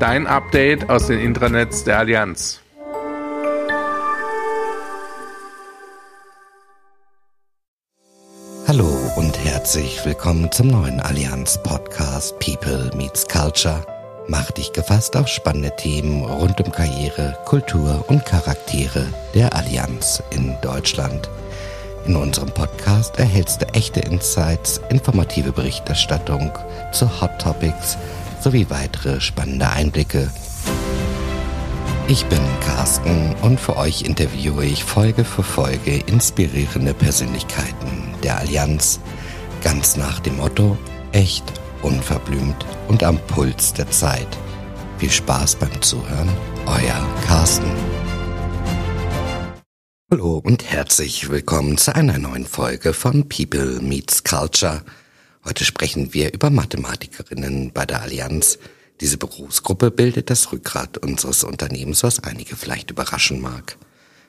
Dein Update aus den Intranets der Allianz. Hallo und herzlich willkommen zum neuen Allianz-Podcast People Meets Culture Mach dich gefasst auf spannende Themen rund um Karriere, Kultur und Charaktere der Allianz in Deutschland. In unserem Podcast erhältst du echte Insights, informative Berichterstattung zu Hot Topics sowie weitere spannende Einblicke. Ich bin Carsten und für euch interviewe ich Folge für Folge inspirierende Persönlichkeiten der Allianz, ganz nach dem Motto echt unverblümt und am Puls der Zeit. Viel Spaß beim Zuhören, euer Carsten. Hallo und herzlich willkommen zu einer neuen Folge von People Meets Culture. Heute sprechen wir über Mathematikerinnen bei der Allianz. Diese Berufsgruppe bildet das Rückgrat unseres Unternehmens, was einige vielleicht überraschen mag.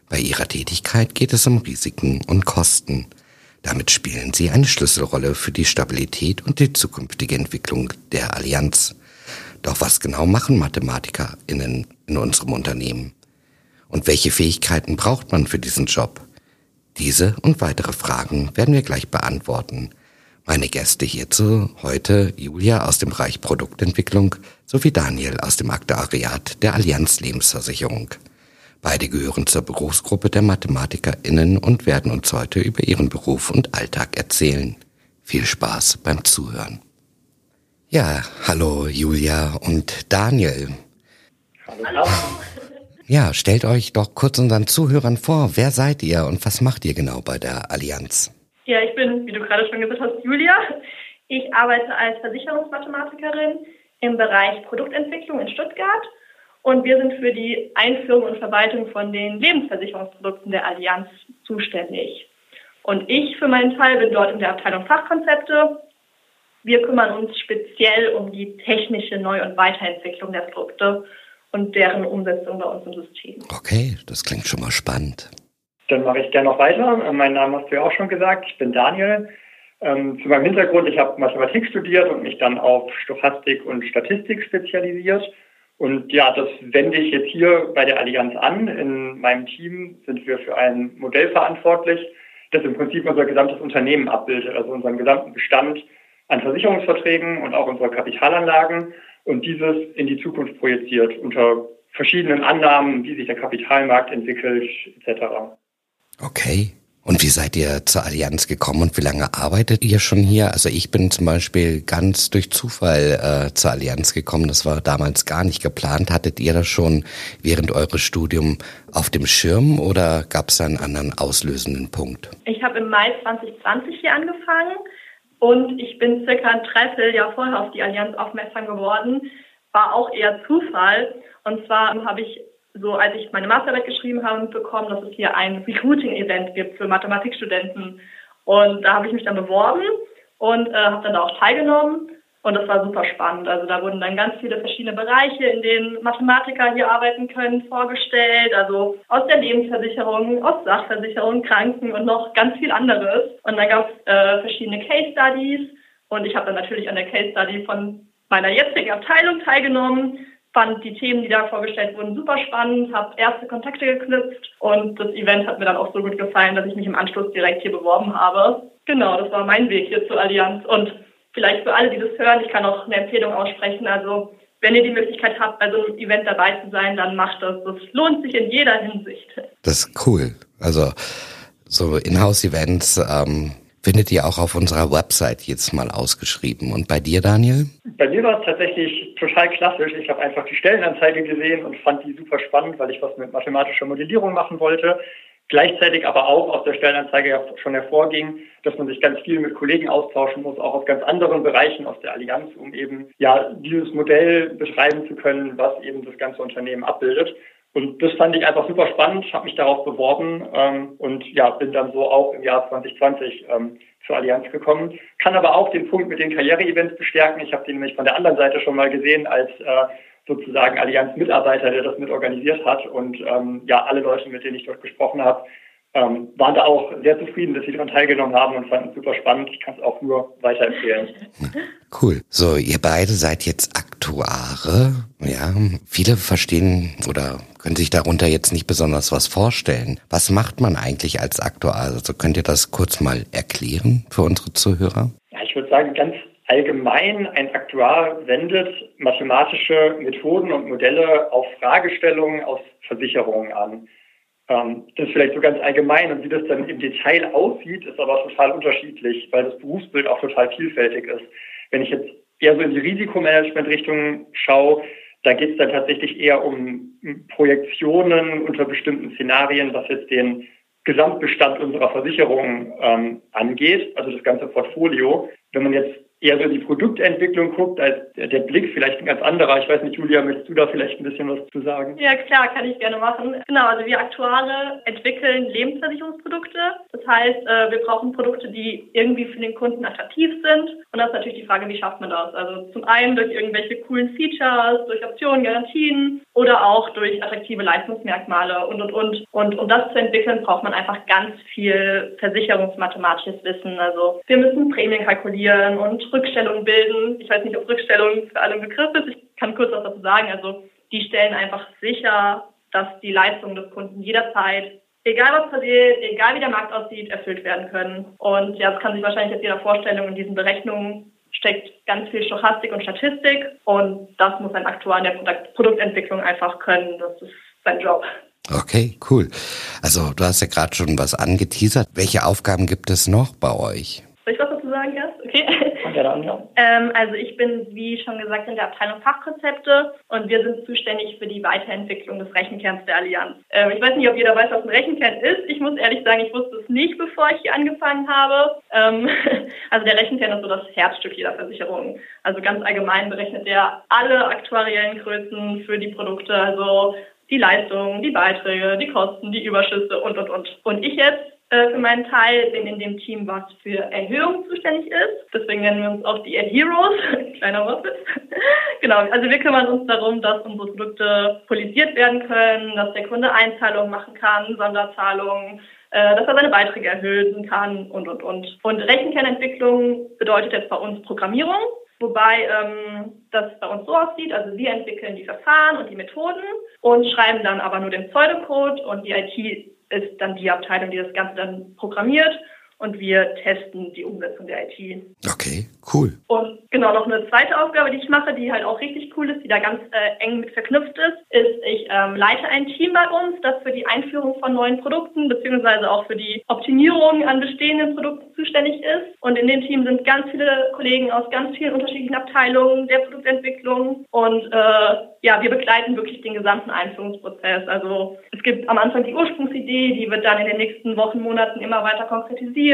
Bei ihrer Tätigkeit geht es um Risiken und Kosten – damit spielen sie eine Schlüsselrolle für die Stabilität und die zukünftige Entwicklung der Allianz. Doch was genau machen MathematikerInnen in unserem Unternehmen? Und welche Fähigkeiten braucht man für diesen Job? Diese und weitere Fragen werden wir gleich beantworten. Meine Gäste hierzu heute Julia aus dem Bereich Produktentwicklung sowie Daniel aus dem Aktuariat der Allianz Lebensversicherung. Beide gehören zur Berufsgruppe der MathematikerInnen und werden uns heute über ihren Beruf und Alltag erzählen. Viel Spaß beim Zuhören. Ja, hallo Julia und Daniel. Hallo. Ja, stellt euch doch kurz unseren Zuhörern vor, wer seid ihr und was macht ihr genau bei der Allianz? Ja, ich bin, wie du gerade schon gesagt hast, Julia. Ich arbeite als Versicherungsmathematikerin im Bereich Produktentwicklung in Stuttgart und wir sind für die Einführung und Verwaltung von den Lebensversicherungsprodukten der Allianz zuständig. Und ich für meinen Teil bin dort in der Abteilung Fachkonzepte. Wir kümmern uns speziell um die technische Neu- und Weiterentwicklung der Produkte und deren Umsetzung bei uns im System. Okay, das klingt schon mal spannend. Dann mache ich gerne noch weiter. Mein Name hast du ja auch schon gesagt. Ich bin Daniel. Ähm, zu meinem Hintergrund, ich habe Mathematik studiert und mich dann auf Stochastik und Statistik spezialisiert und ja, das wende ich jetzt hier bei der Allianz an. In meinem Team sind wir für ein Modell verantwortlich, das im Prinzip unser gesamtes Unternehmen abbildet, also unseren gesamten Bestand an Versicherungsverträgen und auch unsere Kapitalanlagen und dieses in die Zukunft projiziert unter verschiedenen Annahmen, wie sich der Kapitalmarkt entwickelt, etc. Okay. Und wie seid ihr zur Allianz gekommen und wie lange arbeitet ihr schon hier? Also ich bin zum Beispiel ganz durch Zufall äh, zur Allianz gekommen. Das war damals gar nicht geplant. Hattet ihr das schon während eures Studiums auf dem Schirm oder gab es einen anderen auslösenden Punkt? Ich habe im Mai 2020 hier angefangen und ich bin circa ein Dreivierteljahr vorher auf die Allianz aufmerksam geworden. War auch eher Zufall. Und zwar habe ich so als ich meine Masterarbeit geschrieben habe, mitbekommen, dass es hier ein Recruiting-Event gibt für Mathematikstudenten. Und da habe ich mich dann beworben und äh, habe dann da auch teilgenommen. Und das war super spannend. Also da wurden dann ganz viele verschiedene Bereiche, in denen Mathematiker hier arbeiten können, vorgestellt. Also aus der Lebensversicherung, aus Sachversicherung, Kranken und noch ganz viel anderes. Und dann gab es äh, verschiedene Case Studies. Und ich habe dann natürlich an der Case Study von meiner jetzigen Abteilung teilgenommen fand die Themen, die da vorgestellt wurden, super spannend, habe erste Kontakte geknüpft und das Event hat mir dann auch so gut gefallen, dass ich mich im Anschluss direkt hier beworben habe. Genau, das war mein Weg hier zur Allianz und vielleicht für alle, die das hören, ich kann auch eine Empfehlung aussprechen. Also wenn ihr die Möglichkeit habt, bei so einem Event dabei zu sein, dann macht das. Das lohnt sich in jeder Hinsicht. Das ist cool. Also so Inhouse-Events ähm, findet ihr auch auf unserer Website jetzt mal ausgeschrieben. Und bei dir, Daniel? Bei mir war es tatsächlich total klassisch. Ich habe einfach die Stellenanzeige gesehen und fand die super spannend, weil ich was mit mathematischer Modellierung machen wollte. Gleichzeitig aber auch aus der Stellenanzeige schon hervorging, dass man sich ganz viel mit Kollegen austauschen muss, auch aus ganz anderen Bereichen aus der Allianz, um eben ja dieses Modell beschreiben zu können, was eben das ganze Unternehmen abbildet. Und das fand ich einfach super spannend, habe mich darauf beworben ähm, und ja, bin dann so auch im Jahr 2020 ähm, zur Allianz gekommen. Kann aber auch den Punkt mit den Karriere-Events bestärken. Ich habe den nämlich von der anderen Seite schon mal gesehen als äh, sozusagen Allianz-Mitarbeiter, der das mit organisiert hat. Und ähm, ja, alle Leute, mit denen ich dort gesprochen habe, ähm, waren da auch sehr zufrieden, dass sie daran teilgenommen haben und fanden es super spannend. Ich kann es auch nur weiterempfehlen. Cool. So, ihr beide seid jetzt Aktuare. Ja, viele verstehen oder können sich darunter jetzt nicht besonders was vorstellen. Was macht man eigentlich als Aktuar? Also könnt ihr das kurz mal erklären für unsere Zuhörer? Ja, ich würde sagen, ganz allgemein ein Aktuar wendet mathematische Methoden und Modelle auf Fragestellungen aus Versicherungen an. Ähm, das ist vielleicht so ganz allgemein und wie das dann im Detail aussieht, ist aber total unterschiedlich, weil das Berufsbild auch total vielfältig ist. Wenn ich jetzt eher so in die Risikomanagement-Richtung schaue, da geht es dann tatsächlich eher um Projektionen unter bestimmten Szenarien, was jetzt den Gesamtbestand unserer Versicherung ähm, angeht, also das ganze Portfolio. Wenn man jetzt eher so die Produktentwicklung guckt, als der Blick vielleicht ein ganz anderer. Ich weiß nicht, Julia, möchtest du da vielleicht ein bisschen was zu sagen? Ja, klar, kann ich gerne machen. Genau, also wir Aktuare entwickeln Lebensversicherungsprodukte. Das heißt, äh, wir brauchen Produkte, die irgendwie für den Kunden attraktiv sind. Und das ist natürlich die Frage, wie schafft man das? Also zum einen durch irgendwelche coolen Features, durch Optionen, Garantien oder auch durch attraktive Leistungsmerkmale und, und, und. Und um das zu entwickeln, braucht man einfach ganz viel versicherungsmathematisches Wissen. Also wir müssen Prämien kalkulieren und Rückstellungen bilden. Ich weiß nicht, ob Rückstellung für alle ein Begriff ist. Ich kann kurz was dazu sagen. Also die stellen einfach sicher, dass die Leistungen des Kunden jederzeit, egal was passiert, egal wie der Markt aussieht, erfüllt werden können. Und ja, das kann sich wahrscheinlich jetzt jeder vorstellen. In diesen Berechnungen steckt ganz viel Stochastik und Statistik. Und das muss ein Aktuar in der Produktentwicklung einfach können. Das ist sein Job. Okay, cool. Also du hast ja gerade schon was angeteasert. Welche Aufgaben gibt es noch bei euch? Sagen erst? Okay. Ähm, also ich bin, wie schon gesagt, in der Abteilung Fachkonzepte und wir sind zuständig für die Weiterentwicklung des Rechenkerns der Allianz. Ähm, ich weiß nicht, ob jeder weiß, was ein Rechenkern ist. Ich muss ehrlich sagen, ich wusste es nicht, bevor ich hier angefangen habe. Ähm, also der Rechenkern ist so das Herzstück jeder Versicherung. Also ganz allgemein berechnet er alle aktuariellen Größen für die Produkte, also die Leistungen, die Beiträge, die Kosten, die Überschüsse und, und, und. Und ich jetzt für meinen Teil bin in dem Team, was für Erhöhung zuständig ist. Deswegen nennen wir uns auch die Heroes. Kleiner Wortwitz. genau, also wir kümmern uns darum, dass unsere Produkte polisiert werden können, dass der Kunde Einzahlungen machen kann, Sonderzahlungen, äh, dass er seine Beiträge erhöhen kann und, und, und. Und Rechenkernentwicklung bedeutet jetzt bei uns Programmierung. Wobei ähm, das bei uns so aussieht, also wir entwickeln die Verfahren und die Methoden und schreiben dann aber nur den Pseudocode und die IT ist dann die Abteilung, die das Ganze dann programmiert und wir testen die Umsetzung der IT. Okay, cool. Und genau noch eine zweite Aufgabe, die ich mache, die halt auch richtig cool ist, die da ganz äh, eng mit verknüpft ist, ist, ich ähm, leite ein Team bei uns, das für die Einführung von neuen Produkten beziehungsweise auch für die Optimierung an bestehenden Produkten zuständig ist. Und in dem Team sind ganz viele Kollegen aus ganz vielen unterschiedlichen Abteilungen der Produktentwicklung und äh, ja, wir begleiten wirklich den gesamten Einführungsprozess. Also es gibt am Anfang die Ursprungsidee, die wird dann in den nächsten Wochen, Monaten immer weiter konkretisiert.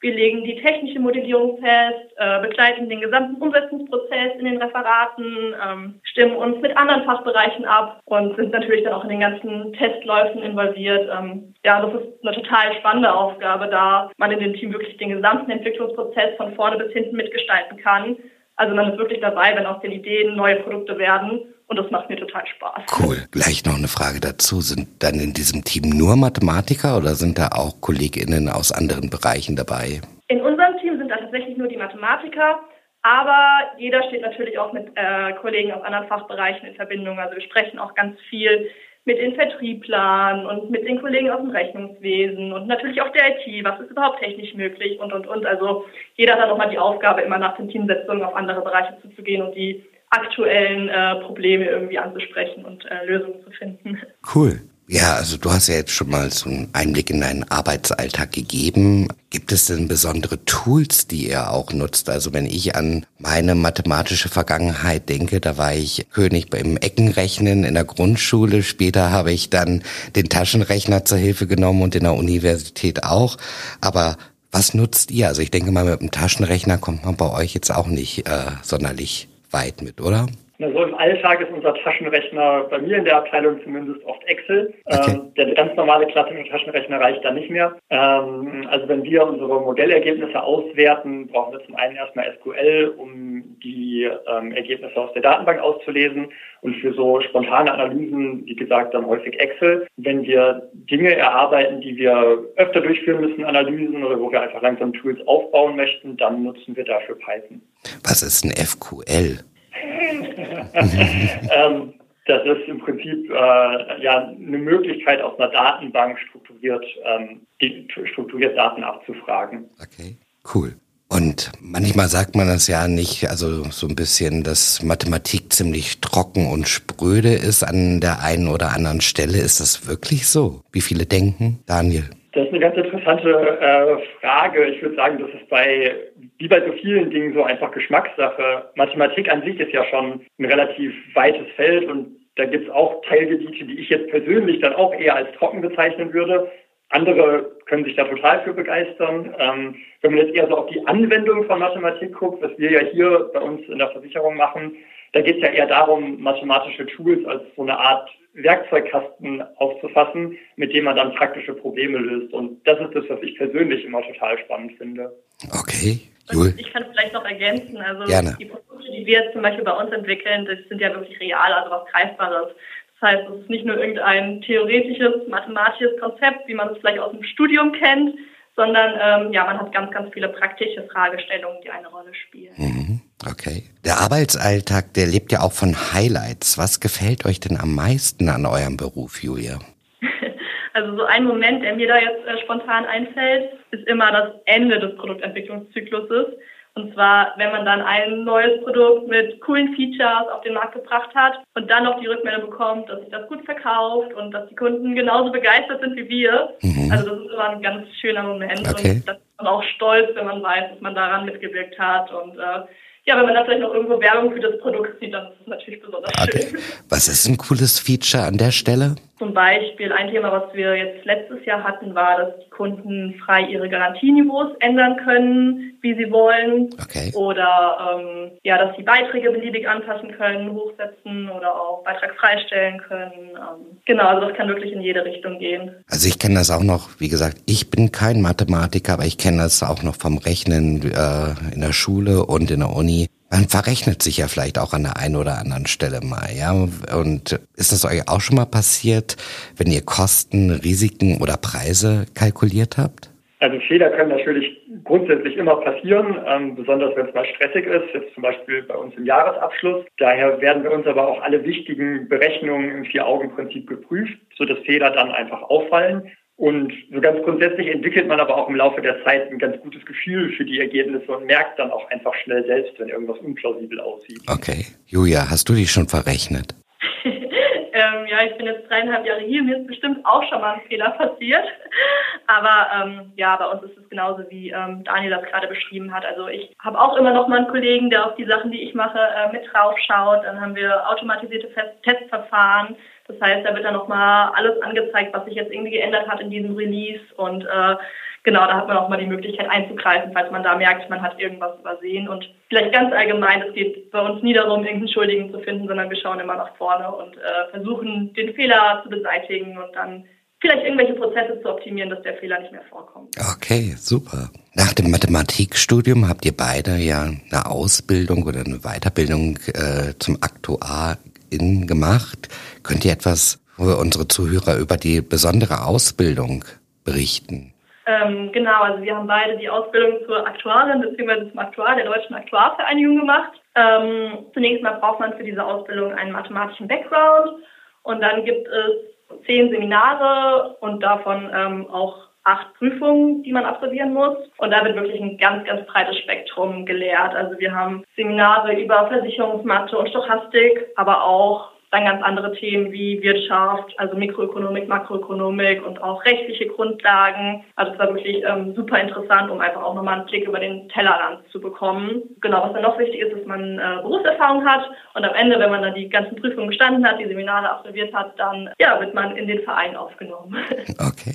Wir legen die technische Modellierung fest, äh, begleiten den gesamten Umsetzungsprozess in den Referaten, ähm, stimmen uns mit anderen Fachbereichen ab und sind natürlich dann auch in den ganzen Testläufen involviert. Ähm, ja, das ist eine total spannende Aufgabe, da man in dem Team wirklich den gesamten Entwicklungsprozess von vorne bis hinten mitgestalten kann. Also man ist wirklich dabei, wenn aus den Ideen neue Produkte werden und das macht mir total Spaß. Cool. Gleich noch eine Frage dazu. Sind dann in diesem Team nur Mathematiker oder sind da auch KollegInnen aus anderen Bereichen dabei? In unserem Team sind da tatsächlich nur die Mathematiker. Aber jeder steht natürlich auch mit äh, Kollegen aus anderen Fachbereichen in Verbindung. Also wir sprechen auch ganz viel mit den Vertrieblern und mit den Kollegen aus dem Rechnungswesen und natürlich auch der IT, was ist überhaupt technisch möglich und, und, und. Also jeder hat dann nochmal die Aufgabe, immer nach den Teamsetzungen auf andere Bereiche zuzugehen und die aktuellen äh, Probleme irgendwie anzusprechen und äh, Lösungen zu finden. Cool. Ja, also du hast ja jetzt schon mal so einen Einblick in deinen Arbeitsalltag gegeben. Gibt es denn besondere Tools, die ihr auch nutzt? Also wenn ich an meine mathematische Vergangenheit denke, da war ich König beim Eckenrechnen in der Grundschule. Später habe ich dann den Taschenrechner zur Hilfe genommen und in der Universität auch. Aber was nutzt ihr? Also ich denke mal, mit dem Taschenrechner kommt man bei euch jetzt auch nicht äh, sonderlich weit mit, oder? Na, so im Alltag ist unser Taschenrechner, bei mir in der Abteilung zumindest, oft Excel. Okay. Ähm, der ganz normale klassische Taschenrechner reicht da nicht mehr. Ähm, also wenn wir unsere Modellergebnisse auswerten, brauchen wir zum einen erstmal SQL, um die ähm, Ergebnisse aus der Datenbank auszulesen und für so spontane Analysen, wie gesagt, dann häufig Excel. Wenn wir Dinge erarbeiten, die wir öfter durchführen müssen, Analysen oder wo wir einfach langsam Tools aufbauen möchten, dann nutzen wir dafür Python. Was ist ein FQL? ähm, das ist im Prinzip äh, ja eine Möglichkeit, aus einer Datenbank strukturiert, ähm, die, strukturiert Daten abzufragen. Okay, cool. Und manchmal sagt man das ja nicht, also so ein bisschen, dass Mathematik ziemlich trocken und spröde ist an der einen oder anderen Stelle. Ist das wirklich so? Wie viele denken, Daniel? Das ist eine ganz interessante äh, Frage. Ich würde sagen, das ist bei, wie bei so vielen Dingen, so einfach Geschmackssache. Mathematik an sich ist ja schon ein relativ weites Feld und da gibt es auch Teilgebiete, die ich jetzt persönlich dann auch eher als trocken bezeichnen würde. Andere können sich da total für begeistern. Ähm, wenn man jetzt eher so auf die Anwendung von Mathematik guckt, was wir ja hier bei uns in der Versicherung machen, da geht es ja eher darum, mathematische Tools als so eine Art Werkzeugkasten aufzufassen, mit dem man dann praktische Probleme löst. Und das ist das, was ich persönlich immer total spannend finde. Okay. Jul. Ich kann vielleicht noch ergänzen, also Gerne. die Produkte, die wir jetzt zum Beispiel bei uns entwickeln, das sind ja wirklich real, also was Greifbares. Das heißt, es ist nicht nur irgendein theoretisches, mathematisches Konzept, wie man es vielleicht aus dem Studium kennt, sondern ähm, ja, man hat ganz, ganz viele praktische Fragestellungen, die eine Rolle spielen. Mhm. Okay. Der Arbeitsalltag, der lebt ja auch von Highlights. Was gefällt euch denn am meisten an eurem Beruf, Julia? Also so ein Moment, der mir da jetzt äh, spontan einfällt, ist immer das Ende des Produktentwicklungszykluses. Und zwar, wenn man dann ein neues Produkt mit coolen Features auf den Markt gebracht hat und dann noch die Rückmeldung bekommt, dass sich das gut verkauft und dass die Kunden genauso begeistert sind wie wir. Mhm. Also das ist immer ein ganz schöner Moment okay. und das ist man auch stolz, wenn man weiß, dass man daran mitgewirkt hat und äh, ja, wenn man da vielleicht noch irgendwo Werbung für das Produkt sieht, dann ist es natürlich besonders okay. schön. Was ist ein cooles Feature an der Stelle? Zum Beispiel ein Thema, was wir jetzt letztes Jahr hatten, war, dass die Kunden frei ihre Garantieniveaus ändern können, wie sie wollen. Okay. Oder ähm, ja, dass sie Beiträge beliebig anpassen können, hochsetzen oder auch Beitrag freistellen können. Ähm, genau, also das kann wirklich in jede Richtung gehen. Also ich kenne das auch noch, wie gesagt, ich bin kein Mathematiker, aber ich kenne das auch noch vom Rechnen äh, in der Schule und in der Uni man verrechnet sich ja vielleicht auch an der einen oder anderen Stelle mal, ja. Und ist das euch auch schon mal passiert, wenn ihr Kosten, Risiken oder Preise kalkuliert habt? Also Fehler können natürlich grundsätzlich immer passieren, ähm, besonders wenn es mal stressig ist, jetzt zum Beispiel bei uns im Jahresabschluss. Daher werden bei uns aber auch alle wichtigen Berechnungen im Vier-Augen-Prinzip geprüft, sodass Fehler dann einfach auffallen. Und so ganz grundsätzlich entwickelt man aber auch im Laufe der Zeit ein ganz gutes Gefühl für die Ergebnisse und merkt dann auch einfach schnell selbst, wenn irgendwas unplausibel aussieht. Okay. Julia, hast du dich schon verrechnet? ähm, ja, ich bin jetzt dreieinhalb Jahre hier. Mir ist bestimmt auch schon mal ein Fehler passiert. Aber ähm, ja, bei uns ist es genauso, wie ähm, Daniel das gerade beschrieben hat. Also ich habe auch immer noch mal einen Kollegen, der auf die Sachen, die ich mache, äh, mit drauf schaut. Dann haben wir automatisierte Testverfahren das heißt, da wird dann nochmal alles angezeigt, was sich jetzt irgendwie geändert hat in diesem Release und äh, genau, da hat man auch mal die Möglichkeit einzugreifen, falls man da merkt, man hat irgendwas übersehen. Und vielleicht ganz allgemein, es geht bei uns nie darum, irgendeinen Schuldigen zu finden, sondern wir schauen immer nach vorne und äh, versuchen, den Fehler zu beseitigen und dann vielleicht irgendwelche Prozesse zu optimieren, dass der Fehler nicht mehr vorkommt. Okay, super. Nach dem Mathematikstudium habt ihr beide ja eine Ausbildung oder eine Weiterbildung äh, zum Aktuar in gemacht. Könnt ihr etwas für unsere Zuhörer über die besondere Ausbildung berichten? Ähm, genau, also wir haben beide die Ausbildung zur Aktuarin bzw. zum Aktuar der Deutschen Aktuarvereinigung gemacht. Ähm, zunächst mal braucht man für diese Ausbildung einen mathematischen Background und dann gibt es zehn Seminare und davon ähm, auch acht Prüfungen, die man absolvieren muss. Und da wird wirklich ein ganz, ganz breites Spektrum gelehrt. Also wir haben Seminare über Versicherungsmathe und Stochastik, aber auch dann ganz andere Themen wie Wirtschaft, also Mikroökonomik, Makroökonomik und auch rechtliche Grundlagen. Also es war wirklich ähm, super interessant, um einfach auch nochmal einen Blick über den Tellerrand zu bekommen. Genau, was dann noch wichtig ist, dass man äh, Berufserfahrung hat und am Ende, wenn man dann die ganzen Prüfungen bestanden hat, die Seminare absolviert hat, dann ja, wird man in den Verein aufgenommen. Okay,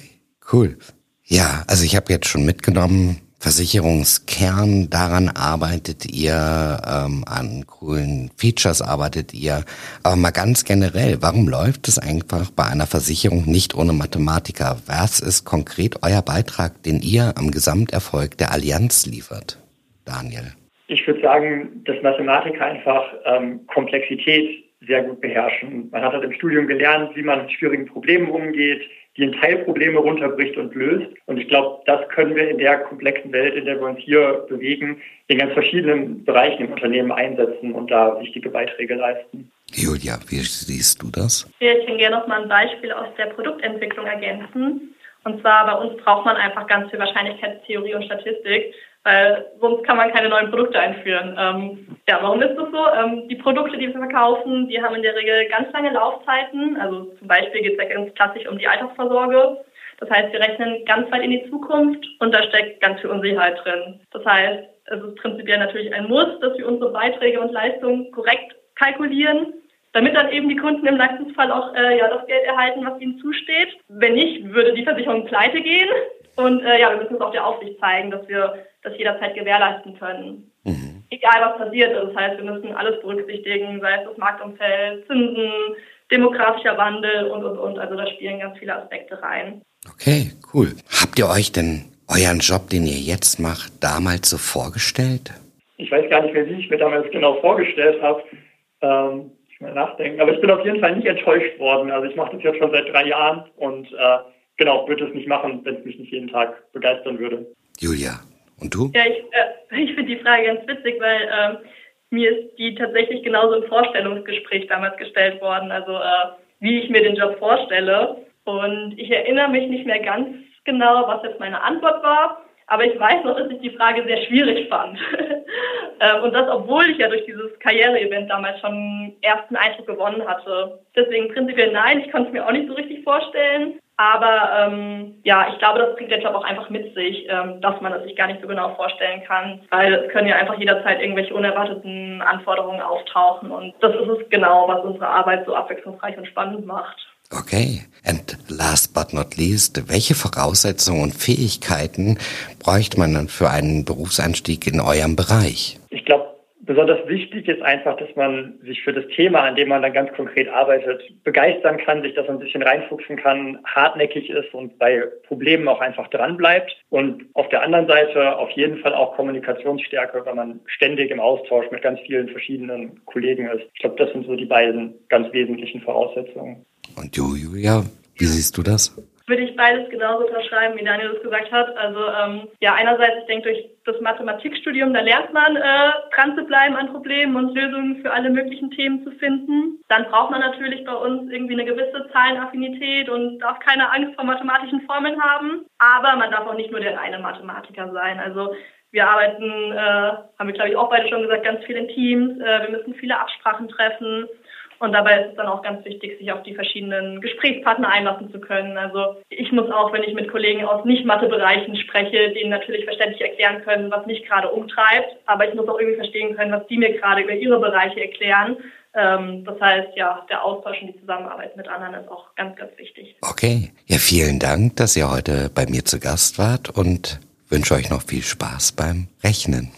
cool. Ja, also ich habe jetzt schon mitgenommen, Versicherungskern, daran arbeitet ihr, ähm, an coolen Features arbeitet ihr. Aber mal ganz generell, warum läuft es einfach bei einer Versicherung nicht ohne Mathematiker? Was ist konkret euer Beitrag, den ihr am Gesamterfolg der Allianz liefert? Daniel. Ich würde sagen, dass Mathematiker einfach ähm, Komplexität sehr gut beherrschen. Man hat halt im Studium gelernt, wie man mit schwierigen Problemen umgeht, die in Teilprobleme runterbricht und löst. Und ich glaube, das können wir in der komplexen Welt, in der wir uns hier bewegen, in ganz verschiedenen Bereichen im Unternehmen einsetzen und da wichtige Beiträge leisten. Julia, wie siehst du das? Ich kann gerne noch mal ein Beispiel aus der Produktentwicklung ergänzen. Und zwar bei uns braucht man einfach ganz viel Wahrscheinlichkeitstheorie und Statistik, weil sonst kann man keine neuen Produkte einführen. Ähm, ja, warum ist das so? Ähm, die Produkte, die wir verkaufen, die haben in der Regel ganz lange Laufzeiten. Also zum Beispiel geht es ja ganz klassisch um die Altersvorsorge. Das heißt, wir rechnen ganz weit in die Zukunft und da steckt ganz viel Unsicherheit drin. Das heißt, es ist prinzipiell natürlich ein Muss, dass wir unsere Beiträge und Leistungen korrekt kalkulieren, damit dann eben die Kunden im Leistungsfall auch äh, ja, das Geld erhalten, was ihnen zusteht. Wenn nicht, würde die Versicherung pleite gehen. Und äh, ja, wir müssen es auch der Aufsicht zeigen, dass wir das jederzeit gewährleisten können. Mhm. Egal was passiert. Das heißt, wir müssen alles berücksichtigen, sei es das Marktumfeld, Zinsen, demografischer Wandel und, und, und. Also da spielen ganz viele Aspekte rein. Okay, cool. Habt ihr euch denn euren Job, den ihr jetzt macht, damals so vorgestellt? Ich weiß gar nicht mehr, wie ich mir damals genau vorgestellt habe. Ähm, ich mal nachdenken. Aber ich bin auf jeden Fall nicht enttäuscht worden. Also ich mache das jetzt schon seit drei Jahren und äh, genau, würde es nicht machen, wenn es mich nicht jeden Tag begeistern würde. Julia, und du? Ja, ich, äh, ich finde die Frage ganz witzig, weil ähm, mir ist die tatsächlich genauso im Vorstellungsgespräch damals gestellt worden, also äh, wie ich mir den Job vorstelle. Und ich erinnere mich nicht mehr ganz genau, was jetzt meine Antwort war, aber ich weiß noch, dass ich die Frage sehr schwierig fand. Ähm, und das, obwohl ich ja durch dieses Karriere-Event damals schon ersten Eindruck gewonnen hatte. Deswegen prinzipiell nein, ich konnte es mir auch nicht so richtig vorstellen. Aber ähm, ja, ich glaube, das bringt der Job auch einfach mit sich, ähm, dass man es sich gar nicht so genau vorstellen kann, weil es können ja einfach jederzeit irgendwelche unerwarteten Anforderungen auftauchen und das ist es genau, was unsere Arbeit so abwechslungsreich und spannend macht. Okay. And last but not least, welche Voraussetzungen und Fähigkeiten bräuchte man dann für einen Berufseinstieg in eurem Bereich? Ich glaube, Besonders wichtig ist einfach, dass man sich für das Thema, an dem man dann ganz konkret arbeitet, begeistern kann, sich das ein bisschen reinfuchsen kann, hartnäckig ist und bei Problemen auch einfach dranbleibt. Und auf der anderen Seite auf jeden Fall auch Kommunikationsstärke, weil man ständig im Austausch mit ganz vielen verschiedenen Kollegen ist. Ich glaube, das sind so die beiden ganz wesentlichen Voraussetzungen. Und du, Julia, wie siehst du das? Würde ich beides genauso unterschreiben, wie Daniel das gesagt hat. Also ähm, ja, einerseits, ich denke, durch das Mathematikstudium, da lernt man, äh, dran zu bleiben an Problemen und Lösungen für alle möglichen Themen zu finden. Dann braucht man natürlich bei uns irgendwie eine gewisse Zahlenaffinität und darf keine Angst vor mathematischen Formeln haben. Aber man darf auch nicht nur der reine Mathematiker sein. Also wir arbeiten, äh, haben wir glaube ich auch beide schon gesagt, ganz viel in Teams. Äh, wir müssen viele Absprachen treffen. Und dabei ist es dann auch ganz wichtig, sich auf die verschiedenen Gesprächspartner einlassen zu können. Also ich muss auch, wenn ich mit Kollegen aus Nicht-Mathe-Bereichen spreche, denen natürlich verständlich erklären können, was mich gerade umtreibt. Aber ich muss auch irgendwie verstehen können, was die mir gerade über ihre Bereiche erklären. Ähm, das heißt, ja, der Austausch und die Zusammenarbeit mit anderen ist auch ganz, ganz wichtig. Okay. Ja, vielen Dank, dass ihr heute bei mir zu Gast wart und wünsche euch noch viel Spaß beim Rechnen.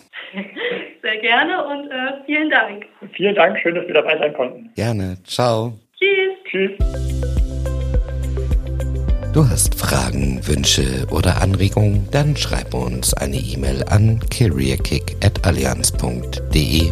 Gerne und äh, vielen Dank. Vielen Dank, schön, dass wir dabei sein konnten. Gerne. Ciao. Tschüss. Tschüss. Du hast Fragen, Wünsche oder Anregungen? Dann schreib uns eine E-Mail an careerkick@allianz.de.